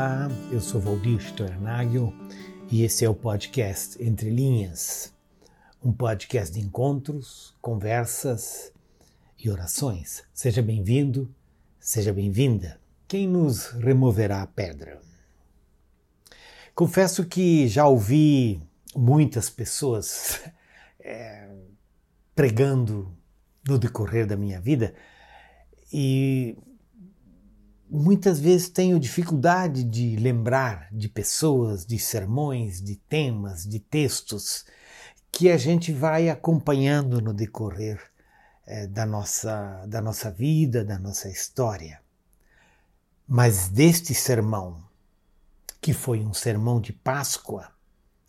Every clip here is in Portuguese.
Olá, eu sou Valdir Stornagel e esse é o podcast Entre Linhas, um podcast de encontros, conversas e orações. Seja bem-vindo, seja bem-vinda. Quem nos removerá a pedra? Confesso que já ouvi muitas pessoas é, pregando no decorrer da minha vida e muitas vezes tenho dificuldade de lembrar de pessoas, de sermões, de temas, de textos que a gente vai acompanhando no decorrer é, da, nossa, da nossa vida, da nossa história. Mas deste sermão, que foi um sermão de Páscoa,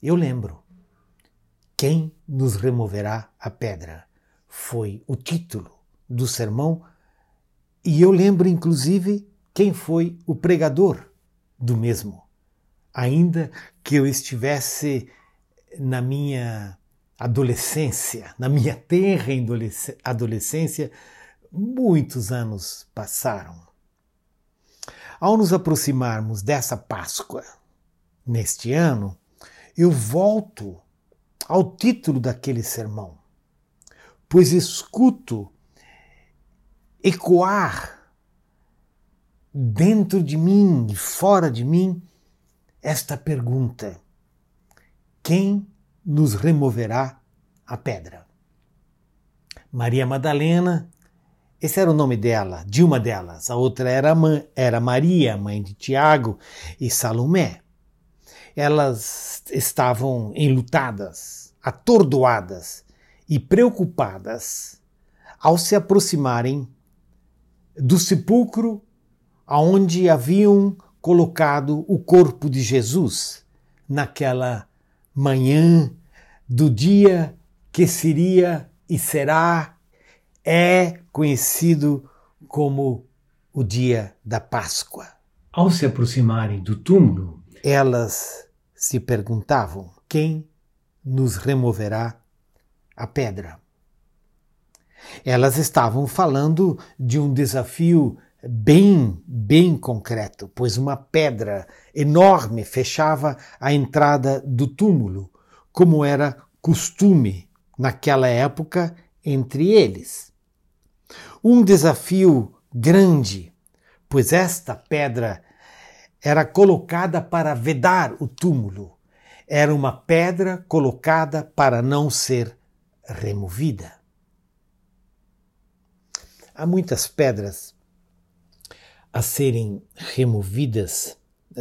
eu lembro. Quem nos removerá a pedra? Foi o título do sermão, e eu lembro inclusive quem foi o pregador do mesmo. Ainda que eu estivesse na minha adolescência, na minha terra adolescência, muitos anos passaram. Ao nos aproximarmos dessa Páscoa, neste ano, eu volto ao título daquele sermão, pois escuto ecoar dentro de mim e fora de mim esta pergunta: quem nos removerá a pedra? Maria Madalena, esse era o nome dela, de uma delas. A outra era, era Maria, mãe de Tiago e Salomé. Elas estavam enlutadas, atordoadas e preocupadas ao se aproximarem do sepulcro aonde haviam colocado o corpo de Jesus naquela manhã do dia que seria e será, é conhecido como o dia da Páscoa. Ao se aproximarem do túmulo, elas se perguntavam: quem nos removerá a pedra? Elas estavam falando de um desafio bem, bem concreto, pois uma pedra enorme fechava a entrada do túmulo, como era costume naquela época entre eles. Um desafio grande, pois esta pedra era colocada para vedar o túmulo, era uma pedra colocada para não ser removida. Há muitas pedras a serem removidas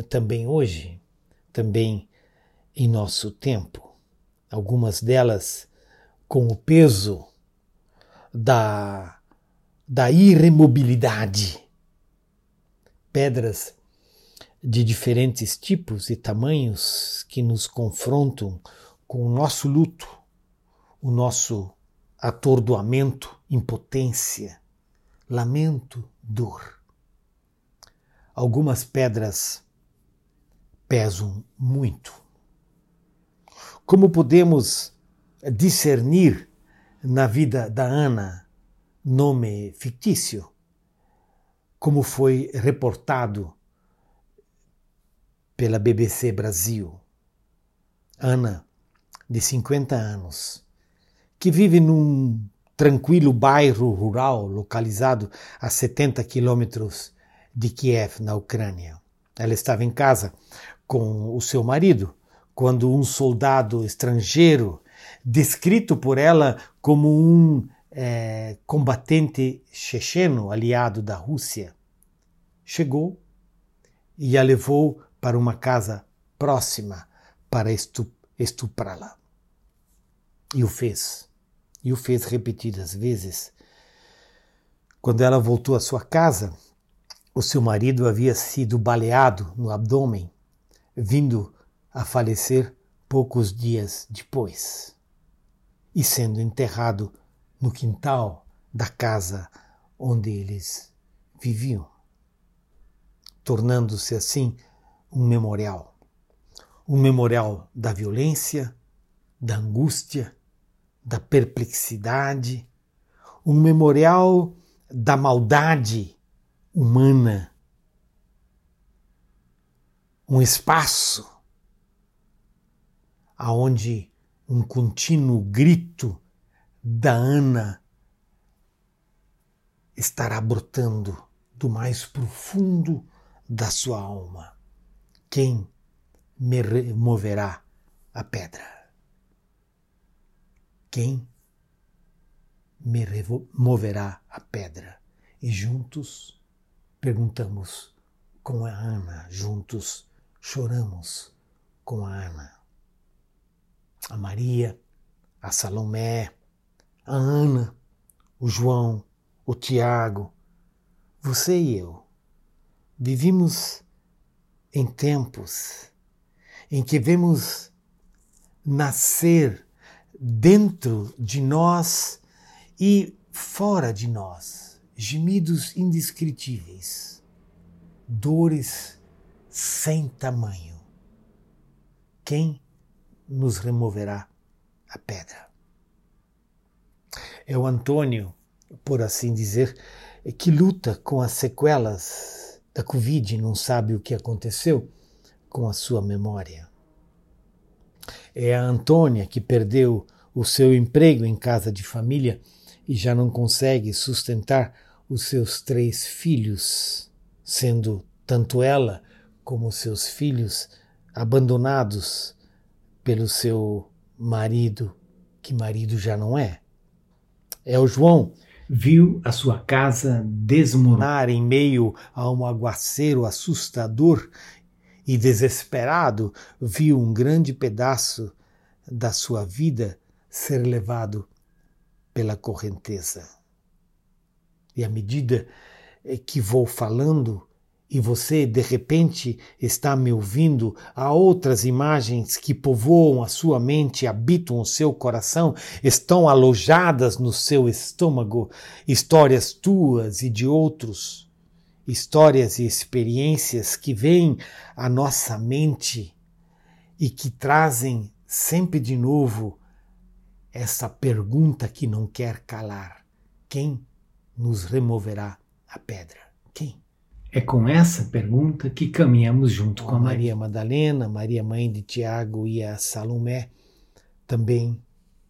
também hoje, também em nosso tempo. Algumas delas com o peso da, da irremobilidade. Pedras de diferentes tipos e tamanhos que nos confrontam com o nosso luto, o nosso atordoamento, impotência, lamento, dor. Algumas pedras pesam muito. Como podemos discernir na vida da Ana, nome fictício, como foi reportado pela BBC Brasil. Ana, de 50 anos, que vive num tranquilo bairro rural localizado a 70 quilômetros de Kiev, na Ucrânia. Ela estava em casa com o seu marido quando um soldado estrangeiro, descrito por ela como um é, combatente checheno aliado da Rússia, chegou e a levou para uma casa próxima para estuprá-la. E o fez. E o fez repetidas vezes. Quando ela voltou à sua casa, o seu marido havia sido baleado no abdômen, vindo a falecer poucos dias depois, e sendo enterrado no quintal da casa onde eles viviam, tornando-se assim um memorial. Um memorial da violência, da angústia, da perplexidade, um memorial da maldade humana. um espaço aonde um contínuo grito da Ana estará brotando do mais profundo da sua alma. Quem me removerá a pedra? Quem me removerá a pedra? E juntos perguntamos com a Ana, juntos choramos com a Ana. A Maria, a Salomé, a Ana, o João, o Tiago, você e eu, vivimos em tempos em que vemos nascer dentro de nós e fora de nós gemidos indescritíveis, dores sem tamanho. Quem nos removerá a pedra? É o Antônio por assim dizer, que luta com as sequelas da Covid, não sabe o que aconteceu com a sua memória. É a Antônia que perdeu o seu emprego em casa de família e já não consegue sustentar os seus três filhos, sendo tanto ela como seus filhos abandonados pelo seu marido, que marido já não é. É o João viu a sua casa desmoronar em meio a um aguaceiro assustador e desesperado, viu um grande pedaço da sua vida ser levado pela correnteza. E à medida que vou falando, e você de repente está me ouvindo, há outras imagens que povoam a sua mente, habitam o seu coração, estão alojadas no seu estômago, histórias tuas e de outros, histórias e experiências que vêm à nossa mente e que trazem sempre de novo essa pergunta que não quer calar: quem nos removerá a pedra? Quem? É com essa pergunta que caminhamos junto com a Maria Madalena, Maria mãe de Tiago e a Salomé, também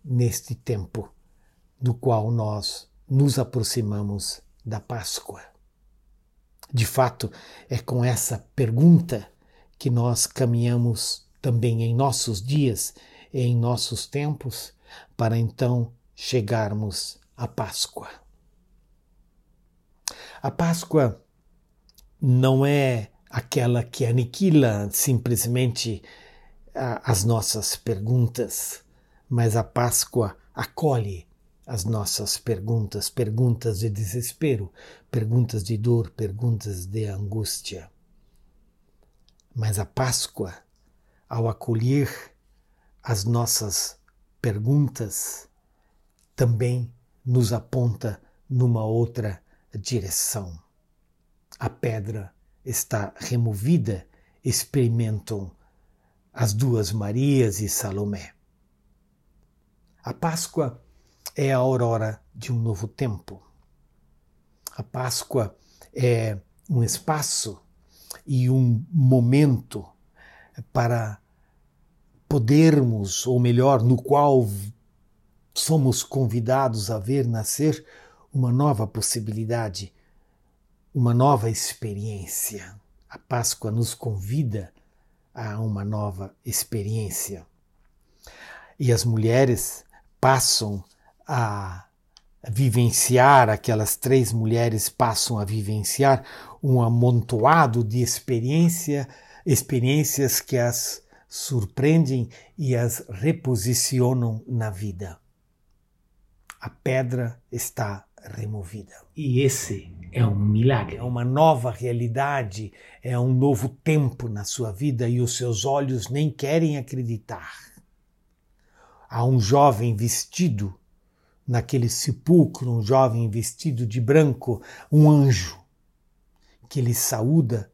neste tempo do qual nós nos aproximamos da Páscoa. De fato, é com essa pergunta que nós caminhamos também em nossos dias e em nossos tempos, para então chegarmos à Páscoa. A Páscoa não é aquela que aniquila simplesmente as nossas perguntas, mas a Páscoa acolhe as nossas perguntas, perguntas de desespero, perguntas de dor, perguntas de angústia. Mas a Páscoa, ao acolher as nossas perguntas, também nos aponta numa outra direção a pedra está removida, experimentam as duas Marias e Salomé. A Páscoa é a aurora de um novo tempo. A Páscoa é um espaço e um momento para podermos, ou melhor, no qual somos convidados a ver nascer uma nova possibilidade uma nova experiência. A Páscoa nos convida a uma nova experiência. E as mulheres passam a vivenciar, aquelas três mulheres passam a vivenciar um amontoado de experiência, experiências que as surpreendem e as reposicionam na vida. A pedra está removida. E esse é um milagre. É uma nova realidade, é um novo tempo na sua vida e os seus olhos nem querem acreditar. Há um jovem vestido naquele sepulcro, um jovem vestido de branco, um anjo, que ele saúda,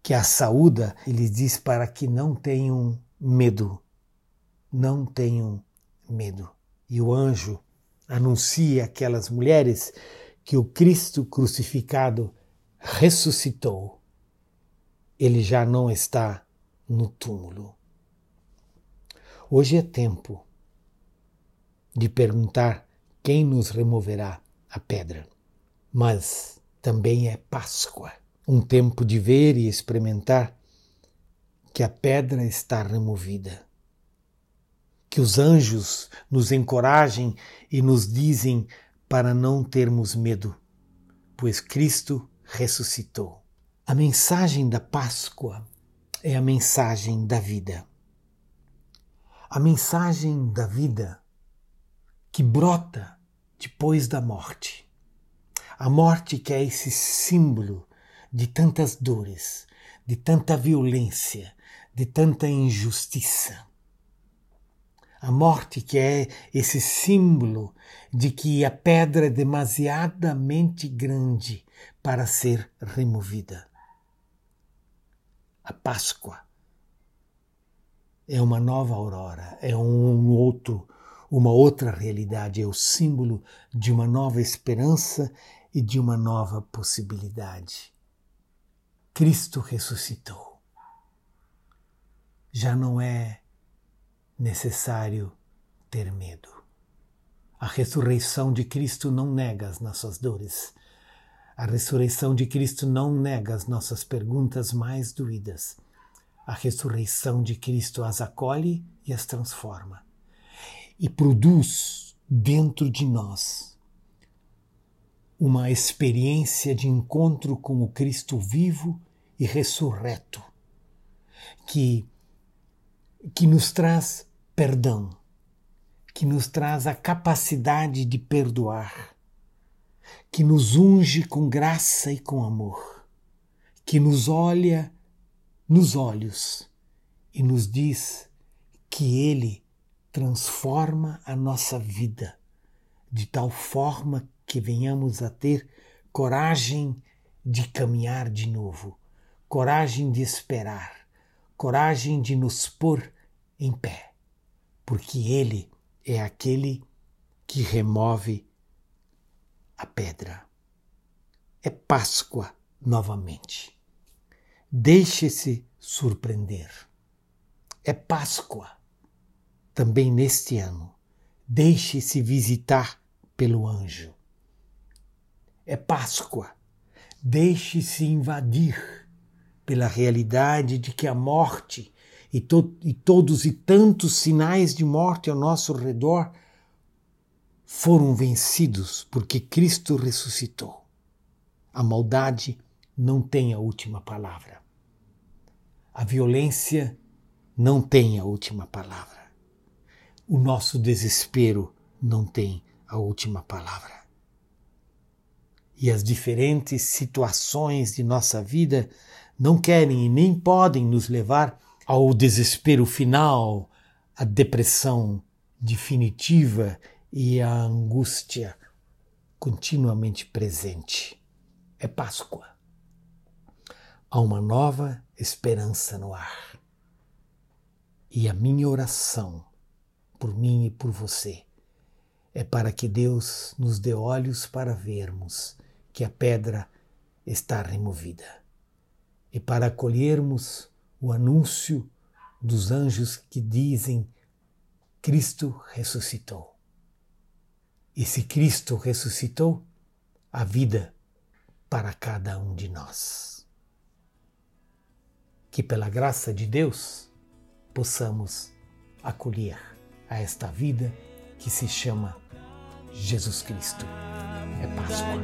que a saúda, ele diz para que não tenham medo, não tenham medo. E o anjo anuncia aquelas mulheres que o Cristo crucificado ressuscitou ele já não está no túmulo. Hoje é tempo de perguntar quem nos removerá a pedra. Mas também é Páscoa, um tempo de ver e experimentar que a pedra está removida. Que os anjos nos encorajem e nos dizem para não termos medo, pois Cristo ressuscitou. A mensagem da Páscoa é a mensagem da vida. A mensagem da vida que brota depois da morte. A morte que é esse símbolo de tantas dores, de tanta violência, de tanta injustiça. A morte que é esse símbolo de que a pedra é demasiadamente grande para ser removida. A Páscoa é uma nova aurora, é um outro uma outra realidade, é o símbolo de uma nova esperança e de uma nova possibilidade. Cristo ressuscitou. Já não é necessário ter medo. A ressurreição de Cristo não nega as nossas dores. A ressurreição de Cristo não nega as nossas perguntas mais doídas. A ressurreição de Cristo as acolhe e as transforma e produz dentro de nós uma experiência de encontro com o Cristo vivo e ressurreto, que, que nos traz perdão, que nos traz a capacidade de perdoar, que nos unge com graça e com amor, que nos olha nos olhos e nos diz que Ele transforma a nossa vida de tal forma que venhamos a ter coragem de caminhar de novo, coragem de esperar, coragem de nos pôr em pé, porque Ele é aquele que remove a pedra. É Páscoa novamente. Deixe-se surpreender. É Páscoa também neste ano. Deixe-se visitar pelo anjo. É Páscoa. Deixe-se invadir pela realidade de que a morte e, to e todos e tantos sinais de morte ao nosso redor foram vencidos porque Cristo ressuscitou. A maldade não tem a última palavra. A violência não tem a última palavra o nosso desespero não tem a última palavra. E as diferentes situações de nossa vida não querem e nem podem nos levar ao desespero final, à depressão definitiva e à angústia continuamente presente. É Páscoa. Há uma nova esperança no ar. E a minha oração por mim e por você. É para que Deus nos dê olhos para vermos que a pedra está removida e para acolhermos o anúncio dos anjos que dizem: Cristo ressuscitou. E se Cristo ressuscitou, a vida para cada um de nós. Que pela graça de Deus possamos acolher a esta vida que se chama Jesus Cristo. É Páscoa.